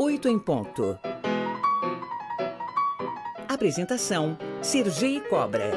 8 em ponto. Apresentação: Sergi Cobra.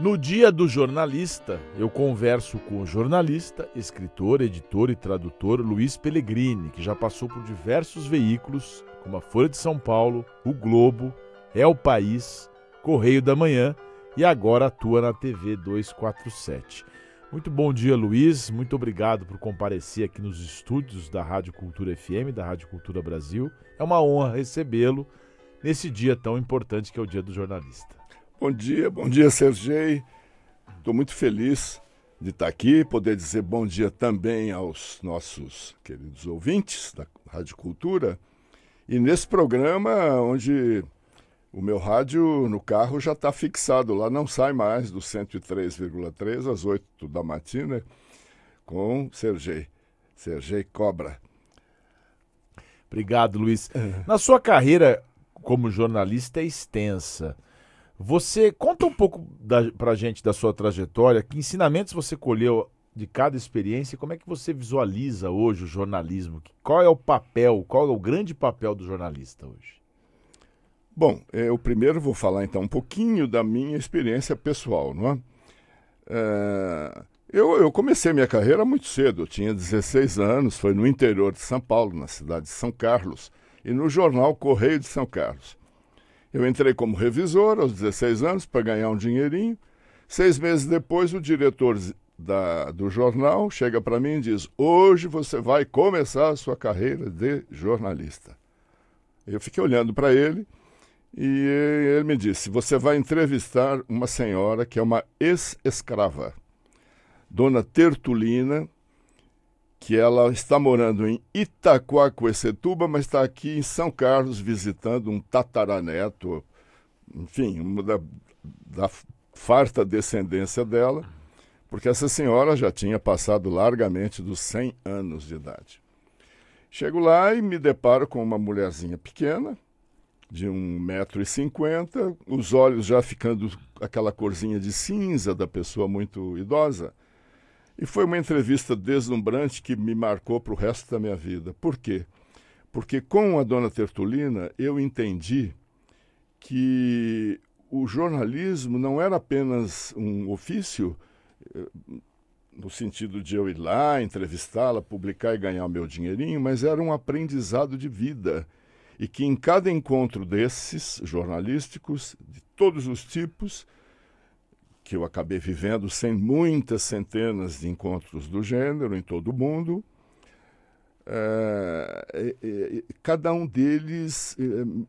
No Dia do Jornalista, eu converso com o jornalista, escritor, editor e tradutor Luiz Pellegrini, que já passou por diversos veículos, como a Folha de São Paulo, o Globo, É o País, Correio da Manhã e agora atua na TV 247. Muito bom dia, Luiz. Muito obrigado por comparecer aqui nos estúdios da Rádio Cultura FM, da Rádio Cultura Brasil. É uma honra recebê-lo nesse dia tão importante que é o Dia do Jornalista. Bom dia, bom dia, Sergei. Estou muito feliz de estar aqui, poder dizer bom dia também aos nossos queridos ouvintes da Rádio Cultura. E nesse programa, onde o meu rádio no carro já está fixado lá, não sai mais do 103,3 às 8 da matina com Sergei, Sergei Cobra. Obrigado, Luiz. Na sua carreira como jornalista é extensa. Você conta um pouco para a gente da sua trajetória, que ensinamentos você colheu de cada experiência e como é que você visualiza hoje o jornalismo? Qual é o papel, qual é o grande papel do jornalista hoje? Bom, eu primeiro vou falar então um pouquinho da minha experiência pessoal, não é? é eu, eu, comecei minha carreira muito cedo, eu tinha 16 anos, foi no interior de São Paulo, na cidade de São Carlos, e no jornal Correio de São Carlos. Eu entrei como revisor aos 16 anos para ganhar um dinheirinho. Seis meses depois, o diretor da, do jornal chega para mim e diz: Hoje você vai começar a sua carreira de jornalista. Eu fiquei olhando para ele e ele me disse: Você vai entrevistar uma senhora que é uma ex-escrava, Dona Tertulina, que ela está morando em Itaquaquecetuba, mas está aqui em São Carlos visitando um tataraneto, enfim, uma da, da farta descendência dela, porque essa senhora já tinha passado largamente dos 100 anos de idade. Chego lá e me deparo com uma mulherzinha pequena, de 1,50m, os olhos já ficando aquela corzinha de cinza da pessoa muito idosa. E foi uma entrevista deslumbrante que me marcou para o resto da minha vida. Por quê? Porque com a dona Tertulina eu entendi que o jornalismo não era apenas um ofício, eh, no sentido de eu ir lá, entrevistá-la, publicar e ganhar o meu dinheirinho, mas era um aprendizado de vida e que em cada encontro desses jornalísticos, de todos os tipos, que eu acabei vivendo sem muitas centenas de encontros do gênero em todo o mundo, é, é, cada um deles é,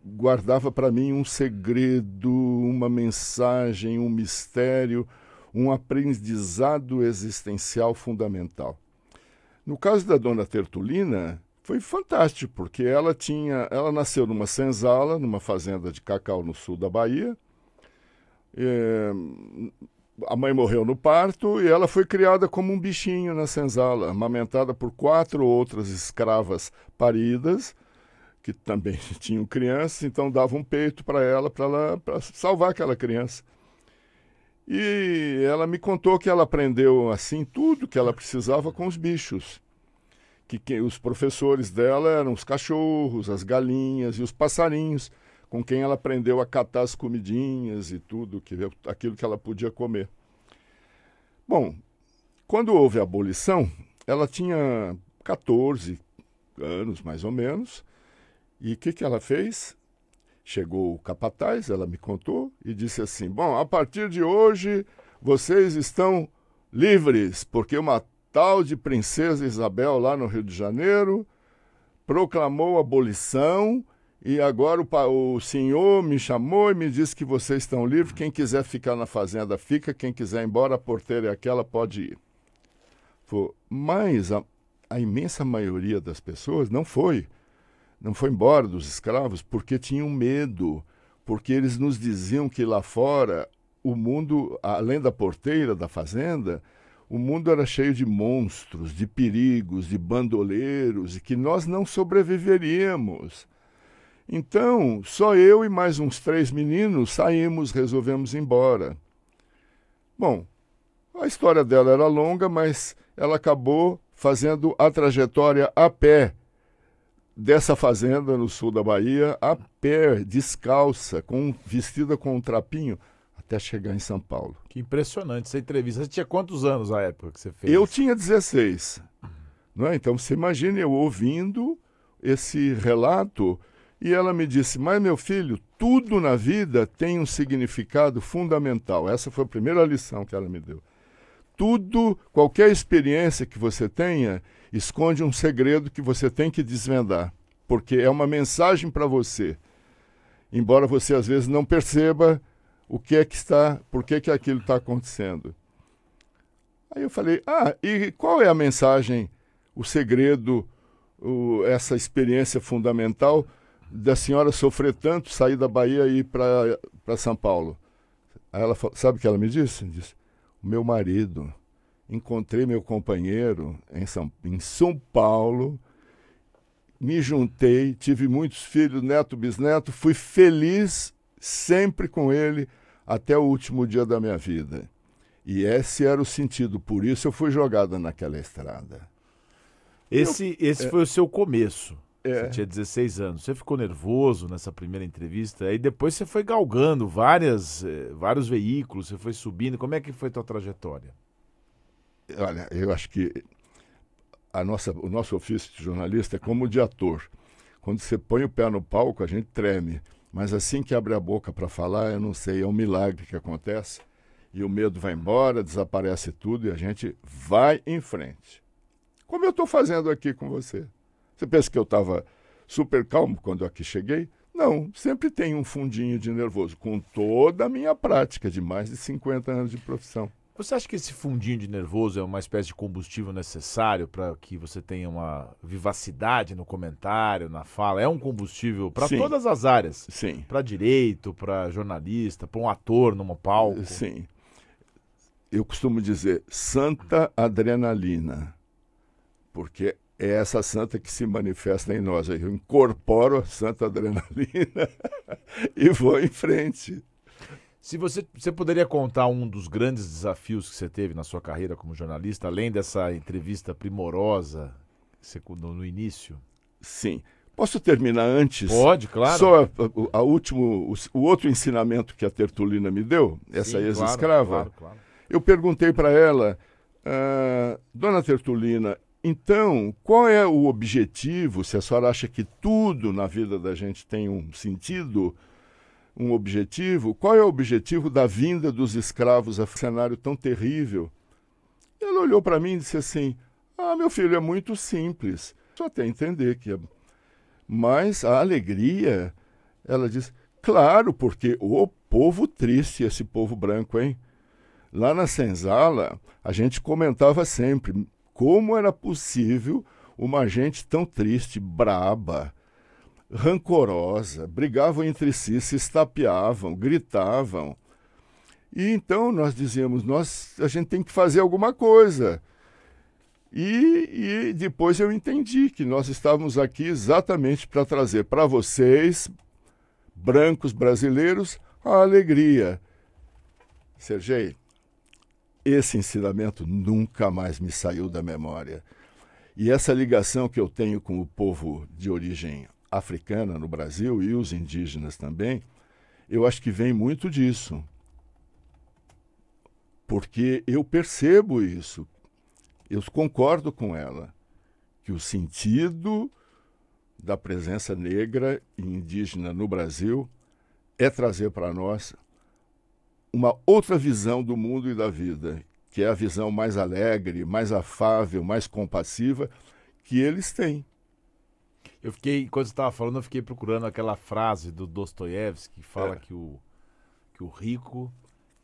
guardava para mim um segredo, uma mensagem, um mistério, um aprendizado existencial fundamental. No caso da dona Tertulina, foi fantástico, porque ela tinha, ela nasceu numa senzala, numa fazenda de cacau no sul da Bahia. É, a mãe morreu no parto e ela foi criada como um bichinho na senzala, amamentada por quatro outras escravas paridas, que também tinham crianças, então davam um peito para ela, para ela pra salvar aquela criança. E ela me contou que ela aprendeu assim tudo que ela precisava com os bichos que, que os professores dela eram os cachorros, as galinhas e os passarinhos, com quem ela aprendeu a catar as comidinhas e tudo, que, aquilo que ela podia comer. Bom, quando houve a abolição, ela tinha 14 anos, mais ou menos, e o que, que ela fez? Chegou o capataz, ela me contou, e disse assim: Bom, a partir de hoje vocês estão livres, porque uma tal de Princesa Isabel, lá no Rio de Janeiro, proclamou a abolição e agora o, o, senhor me chamou e me disse que vocês estão livres. Quem quiser ficar na fazenda, fica. Quem quiser ir embora, a porteira é aquela, pode ir. Foi, mas a, a imensa maioria das pessoas não foi. Não foi embora dos escravos porque tinham medo. Porque eles nos diziam que lá fora o mundo, além da porteira da fazenda, o mundo era cheio de monstros, de perigos, de bandoleiros e que nós não sobreviveríamos. Então, só eu e mais uns três meninos saímos, resolvemos ir embora. Bom, a história dela era longa, mas ela acabou fazendo a trajetória a pé dessa fazenda no sul da Bahia a pé, descalça, com vestida com um trapinho, até chegar em São Paulo. Que impressionante essa entrevista. Você tinha quantos anos na época que você fez? Eu tinha 16. Não é? Então você imagina eu ouvindo esse relato e ela me disse: Mas meu filho, tudo na vida tem um significado fundamental. Essa foi a primeira lição que ela me deu. Tudo, qualquer experiência que você tenha, esconde um segredo que você tem que desvendar, porque é uma mensagem para você. Embora você às vezes não perceba o que é que está, por que que aquilo está acontecendo. Aí eu falei: "Ah, e qual é a mensagem, o segredo, o, essa experiência fundamental da senhora sofrer tanto, sair da Bahia e ir para São Paulo?" Aí ela sabe o que ela me disse? Disse: "O meu marido encontrei meu companheiro em São, em São Paulo, me juntei, tive muitos filhos, neto, bisneto, fui feliz sempre com ele até o último dia da minha vida. E esse era o sentido, por isso eu fui jogada naquela estrada. Esse, eu, esse é, foi o seu começo. É. Você tinha 16 anos. Você ficou nervoso nessa primeira entrevista, aí depois você foi galgando várias, eh, vários veículos, você foi subindo. Como é que foi a tua trajetória? Olha, eu acho que a nossa, o nosso ofício de jornalista é como o de ator. Quando você põe o pé no palco, a gente treme. Mas assim que abre a boca para falar, eu não sei, é um milagre que acontece. E o medo vai embora, desaparece tudo e a gente vai em frente. Como eu estou fazendo aqui com você. Você pensa que eu estava super calmo quando aqui cheguei? Não, sempre tem um fundinho de nervoso, com toda a minha prática de mais de 50 anos de profissão. Você acha que esse fundinho de nervoso é uma espécie de combustível necessário para que você tenha uma vivacidade no comentário, na fala? É um combustível para todas as áreas? Sim. Para direito, para jornalista, para um ator num palco? Sim. Eu costumo dizer santa adrenalina, porque é essa santa que se manifesta em nós. Eu incorporo a santa adrenalina e vou em frente. Se você, você poderia contar um dos grandes desafios que você teve na sua carreira como jornalista, além dessa entrevista primorosa você, no, no início? Sim. Posso terminar antes? Pode, claro. Só a, a, a último, o, o, outro ensinamento que a Tertulina me deu, essa ex-escrava. Claro, claro, eu perguntei para ela, ah, Dona Tertulina, então, qual é o objetivo? Se a senhora acha que tudo na vida da gente tem um sentido, um objetivo, qual é o objetivo da vinda dos escravos a cenário tão terrível? Ela olhou para mim e disse assim: Ah, meu filho, é muito simples. Só que entender que é. Mas a alegria, ela diz, claro, porque o povo triste, esse povo branco, hein? Lá na senzala, a gente comentava sempre como era possível uma gente tão triste, braba, rancorosa, brigavam entre si, se estapeavam, gritavam. E então nós dizíamos, nós, a gente tem que fazer alguma coisa. E, e depois eu entendi que nós estávamos aqui exatamente para trazer para vocês, brancos brasileiros, a alegria. Sergei, esse ensinamento nunca mais me saiu da memória. E essa ligação que eu tenho com o povo de origem africana no Brasil e os indígenas também, eu acho que vem muito disso. Porque eu percebo isso, eu concordo com ela, que o sentido da presença negra e indígena no Brasil é trazer para nós uma outra visão do mundo e da vida, que é a visão mais alegre, mais afável, mais compassiva que eles têm. Eu fiquei, enquanto você estava falando, eu fiquei procurando aquela frase do Dostoiévski que fala é. que, o, que o rico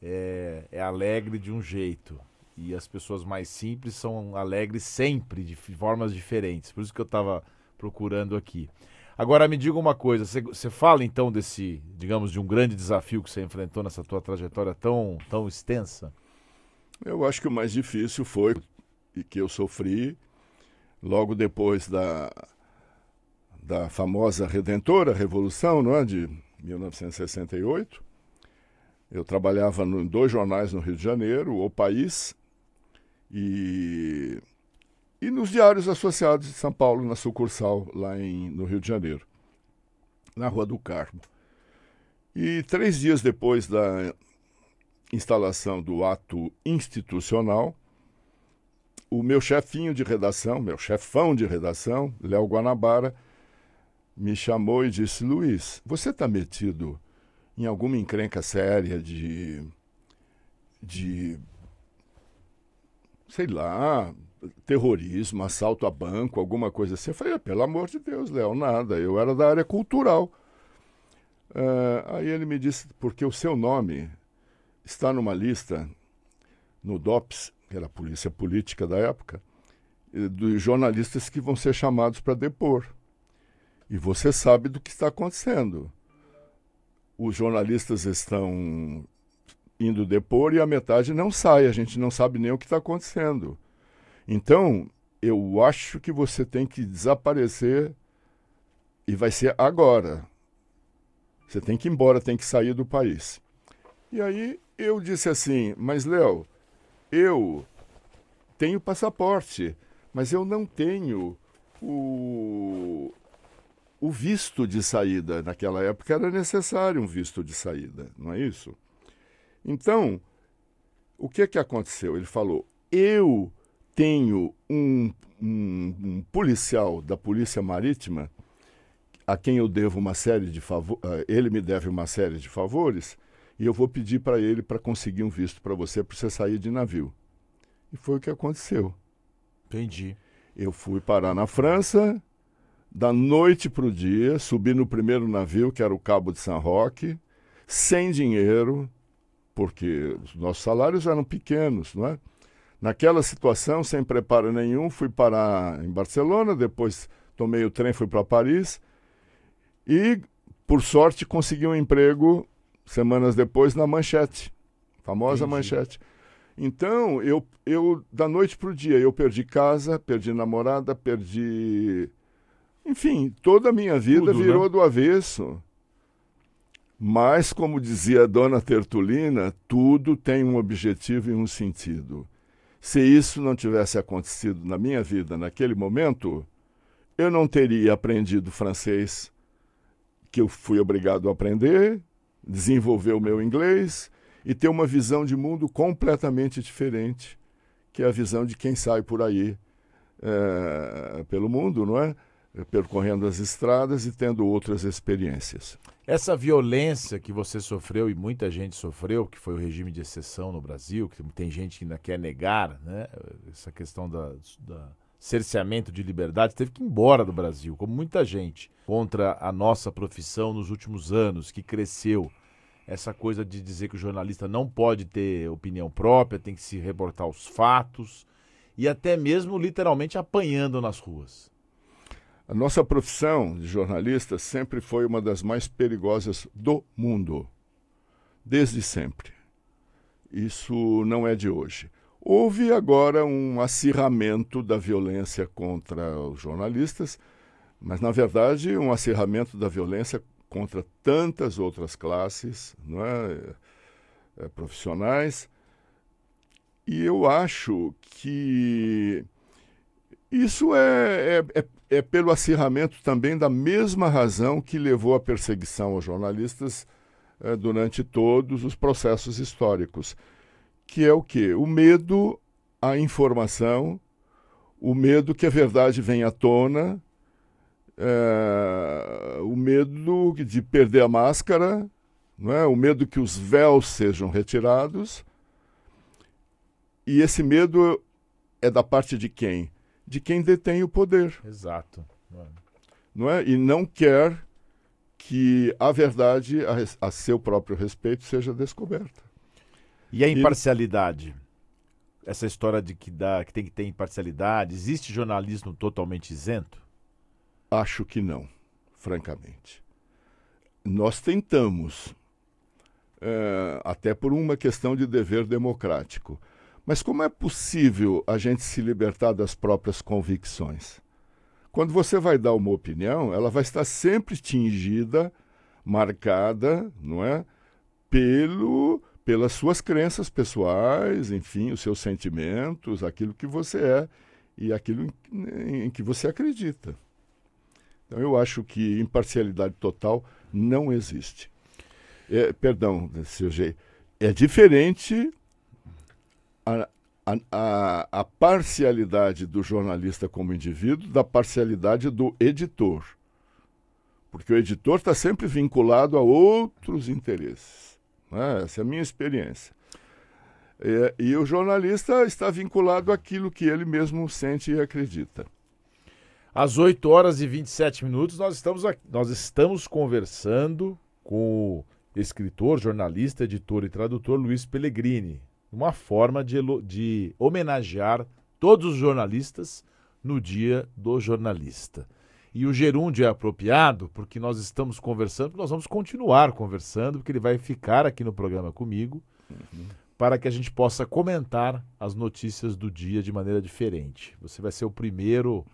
é, é alegre de um jeito e as pessoas mais simples são alegres sempre, de formas diferentes. Por isso que eu estava procurando aqui. Agora me diga uma coisa, você, você fala então desse, digamos, de um grande desafio que você enfrentou nessa tua trajetória tão, tão extensa? Eu acho que o mais difícil foi e que eu sofri logo depois da da famosa Redentora Revolução, não é, de 1968. Eu trabalhava em dois jornais no Rio de Janeiro, O País e, e nos diários associados de São Paulo, na sucursal lá em, no Rio de Janeiro, na Rua do Carmo. E três dias depois da instalação do ato institucional, o meu chefinho de redação, meu chefão de redação, Léo Guanabara, me chamou e disse: Luiz, você está metido em alguma encrenca séria de. de. sei lá, terrorismo, assalto a banco, alguma coisa assim? Eu falei: pelo amor de Deus, Léo, nada. Eu era da área cultural. Uh, aí ele me disse: porque o seu nome está numa lista no DOPS, que era a polícia política da época, dos jornalistas que vão ser chamados para depor. E você sabe do que está acontecendo. Os jornalistas estão indo depor e a metade não sai, a gente não sabe nem o que está acontecendo. Então, eu acho que você tem que desaparecer e vai ser agora. Você tem que ir embora, tem que sair do país. E aí eu disse assim: Mas, Léo, eu tenho passaporte, mas eu não tenho o, o visto de saída. Naquela época era necessário um visto de saída, não é isso? Então, o que, que aconteceu? Ele falou: Eu tenho um, um, um policial da Polícia Marítima a quem eu devo uma série de favores, eh, ele me deve uma série de favores, e eu vou pedir para ele para conseguir um visto para você, para você sair de navio. E foi o que aconteceu. Entendi. Eu fui parar na França, da noite para o dia, subi no primeiro navio, que era o Cabo de San Roque, sem dinheiro, porque os nossos salários eram pequenos, não é? Naquela situação, sem preparo nenhum, fui parar em Barcelona, depois tomei o trem, fui para Paris e, por sorte, consegui um emprego semanas depois na Manchete, famosa Entendi. Manchete. Então, eu, eu da noite para o dia, eu perdi casa, perdi namorada, perdi. Enfim, toda a minha vida Tudo, virou né? do avesso. Mas, como dizia a dona Tertulina, tudo tem um objetivo e um sentido. Se isso não tivesse acontecido na minha vida naquele momento, eu não teria aprendido francês, que eu fui obrigado a aprender, desenvolver o meu inglês e ter uma visão de mundo completamente diferente, que é a visão de quem sai por aí é, pelo mundo, não é? Percorrendo as estradas e tendo outras experiências. Essa violência que você sofreu e muita gente sofreu, que foi o regime de exceção no Brasil, que tem gente que ainda quer negar, né? Essa questão da, da cerceamento de liberdade, teve que ir embora do Brasil, como muita gente, contra a nossa profissão nos últimos anos, que cresceu. Essa coisa de dizer que o jornalista não pode ter opinião própria, tem que se reportar os fatos, e até mesmo literalmente apanhando nas ruas. A nossa profissão de jornalista sempre foi uma das mais perigosas do mundo, desde sempre. Isso não é de hoje. Houve agora um acirramento da violência contra os jornalistas, mas, na verdade, um acirramento da violência contra tantas outras classes é? É, profissionais. E eu acho que isso é, é, é, pelo acirramento também da mesma razão que levou à perseguição aos jornalistas é, durante todos os processos históricos que é o quê? O medo à informação, o medo que a verdade venha à tona, é, o medo de perder a máscara, não é? o medo que os véus sejam retirados. E esse medo é da parte de quem? De quem detém o poder. Exato. Não é? E não quer que a verdade a, a seu próprio respeito seja descoberta. E a imparcialidade? E... Essa história de que, dá, que tem que ter imparcialidade, existe jornalismo totalmente isento? Acho que não, francamente. Nós tentamos, é, até por uma questão de dever democrático. Mas como é possível a gente se libertar das próprias convicções? Quando você vai dar uma opinião, ela vai estar sempre tingida, marcada, não é? Pelo pelas suas crenças pessoais, enfim, os seus sentimentos, aquilo que você é. e aquilo em, em que você acredita. Então eu acho que imparcialidade total não existe. É, perdão, Sergei, é diferente a, a, a, parcialidade do jornalista como indivíduo da parcialidade do editor. Porque o editor está sempre vinculado a outros interesses. Né? Essa é a minha experiência. É, e o jornalista está vinculado àquilo que ele mesmo sente e acredita. Às 8 horas e 27 minutos, nós estamos, aqui, nós estamos conversando com o escritor, jornalista, editor e tradutor Luiz Pellegrini. Uma forma de, de homenagear todos os jornalistas no Dia do Jornalista. E o gerúndio é apropriado porque nós estamos conversando, nós vamos continuar conversando, porque ele vai ficar aqui no programa comigo. Uhum para que a gente possa comentar as notícias do dia de maneira diferente. Você vai ser o primeiro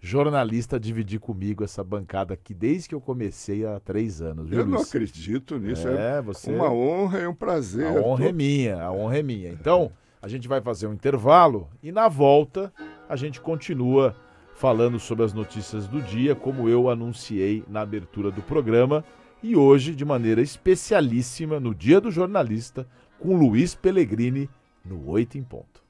jornalista dividir comigo essa bancada aqui desde que eu comecei há três anos. Viu, eu Luiz? não acredito nisso. É, é você... uma honra e um prazer. A honra é minha, a honra é minha. Então, a gente vai fazer um intervalo e na volta a gente continua falando sobre as notícias do dia, como eu anunciei na abertura do programa. E hoje, de maneira especialíssima, no Dia do Jornalista, com Luiz Pellegrini no Oito em Ponto.